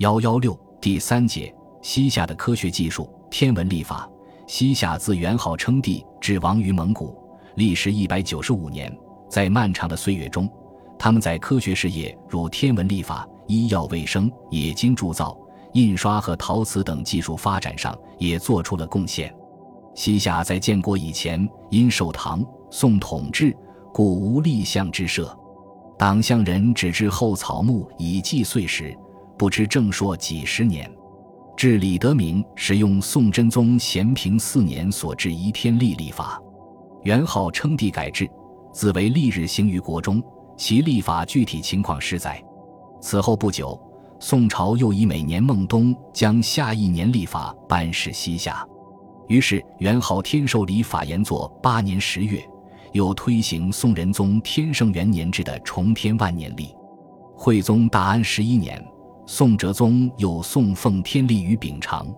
幺幺六第三节西夏的科学技术天文历法。西夏自元昊称帝至亡于蒙古，历时一百九十五年。在漫长的岁月中，他们在科学事业如天文历法、医药卫生、冶金铸造、印刷和陶瓷等技术发展上也做出了贡献。西夏在建国以前因受唐宋统治，故无立项之设，党项人只知后草木以计岁时，不知正朔几十年。至李德明使用宋真宗咸平四年所制移天历历法，元昊称帝改制，自为历日行于国中。其历法具体情况实在。此后不久，宋朝又以每年孟冬将下一年历法颁示西夏，于是元昊天授礼法延作八年十月，又推行宋仁宗天圣元年制的重天万年历。惠宗大安十一年。宋哲宗又送奉天历于秉常，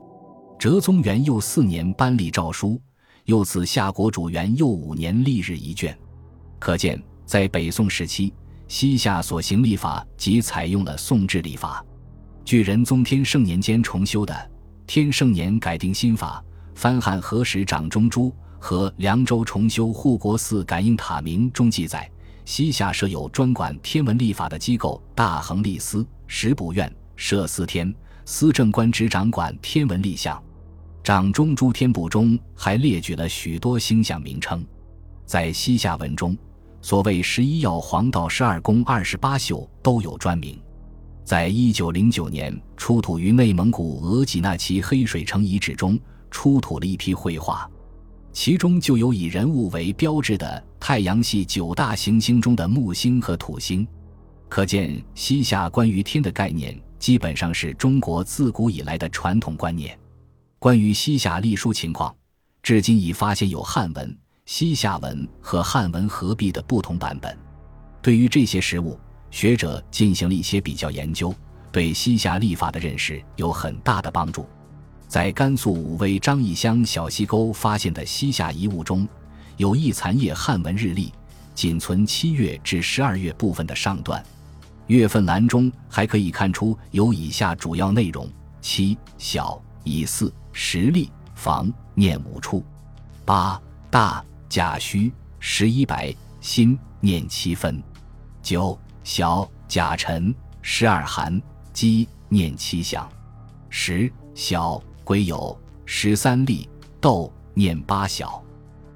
哲宗元佑四年颁立诏书，又赐夏国主元佑五年历日一卷。可见，在北宋时期，西夏所行历法即采用了宋制历法。据仁宗天圣年间重修的《天圣年改定新法》，翻汉和史掌中珠和凉州重修护国寺感应塔铭中记载，西夏设有专管天文历法的机构——大恒历司、十卜院。设司天司政官职掌管天文历象，掌中诸天部中还列举了许多星象名称。在西夏文中，所谓十一曜、黄道、十二宫、二十八宿都有专名。在一九零九年出土于内蒙古额济纳旗黑水城遗址中，出土了一批绘画，其中就有以人物为标志的太阳系九大行星中的木星和土星。可见西夏关于天的概念。基本上是中国自古以来的传统观念。关于西夏隶书情况，至今已发现有汉文、西夏文和汉文合璧的不同版本。对于这些实物，学者进行了一些比较研究，对西夏历法的认识有很大的帮助。在甘肃武威张义乡小溪沟发现的西夏遗物中，有一残页汉文日历，仅存七月至十二月部分的上段。月份栏中还可以看出有以下主要内容：七小乙巳时历房念五处，八大甲戌十一白辛念七分，九小甲辰十二寒鸡念七响，十小癸酉十三历斗念八小，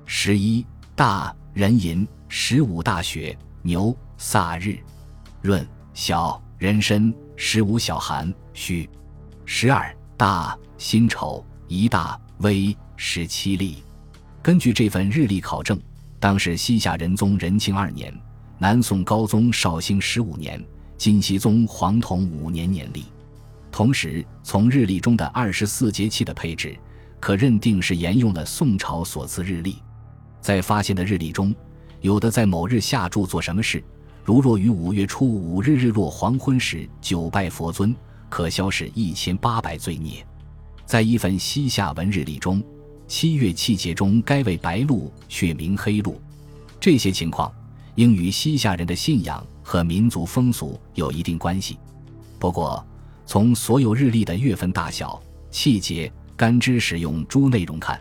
十一大壬寅十五大雪牛萨日。闰。小人参，十五小寒戌，十二大辛丑，一大微十七历。根据这份日历考证，当时西夏仁宗仁庆二年，南宋高宗绍兴十五年，金熙宗黄统五年年历。同时，从日历中的二十四节气的配置，可认定是沿用了宋朝所赐日历。在发现的日历中，有的在某日下注做什么事。如若于五月初五日日落黄昏时久拜佛尊，可消逝一千八百罪孽。在一份西夏文日历中，七月气节中该为白露，却名黑露。这些情况应与西夏人的信仰和民族风俗有一定关系。不过，从所有日历的月份大小、气节、干支使用诸内容看，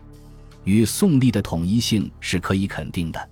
与宋历的统一性是可以肯定的。